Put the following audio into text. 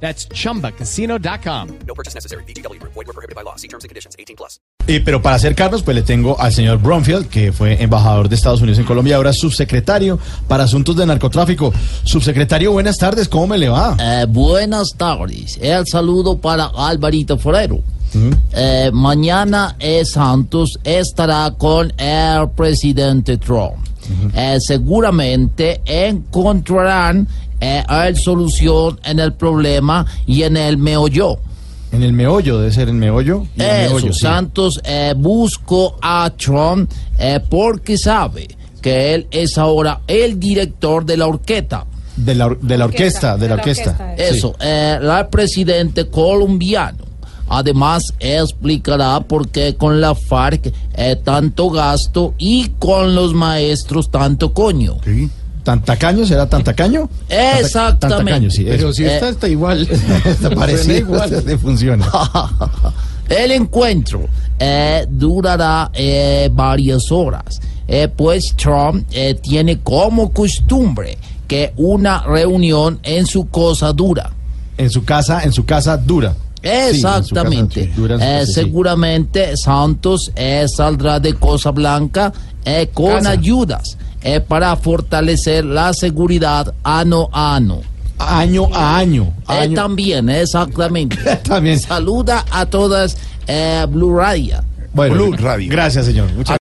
That's chumbacasino.com. No purchase necessary. BGW. Void were prohibited by law. See terms and conditions. 18 plus. Eh, pero para acercarnos, pues le tengo al señor Bromfield, que fue embajador de Estados Unidos en Colombia, ahora subsecretario para asuntos de narcotráfico. Subsecretario, buenas tardes, ¿cómo me le va? Eh, buenas tardes. El saludo para Alvarito Forero. Eh, mañana eh, Santos estará con el presidente Trump. Eh, seguramente encontrarán eh, el solución en el problema y en el meollo. En el meollo, debe ser el meollo. y el Eso, meollo, sí. Santos eh, buscó a Trump eh, porque sabe que él es ahora el director de la orquesta. De la, or- de la orquesta, de la orquesta. Sí. Eso, eh, el presidente colombiano. Además, explicará por qué con la FARC eh, tanto gasto y con los maestros tanto coño. Sí. ¿Tan tacaño? ¿Será tan tacaño? Exactamente. Tan tacaño, sí. Pero eso. si Eh, esta está igual. Está parecido, igual. este funciona. El encuentro eh, durará eh, varias horas, eh, pues Trump eh, tiene como costumbre que una reunión en su cosa dura. En su casa, en su casa dura. Exactamente. sí, Eh. Seguramente Santos eh, saldrá de Cosa Blanca eh, con Casa. ayudas eh, para fortalecer la seguridad ano a ano. Año a año. Eh, año. también, exactamente. También. Saluda a todas eh, Blue Radio. Bueno, Blue Radio. Gracias, señor. Muchas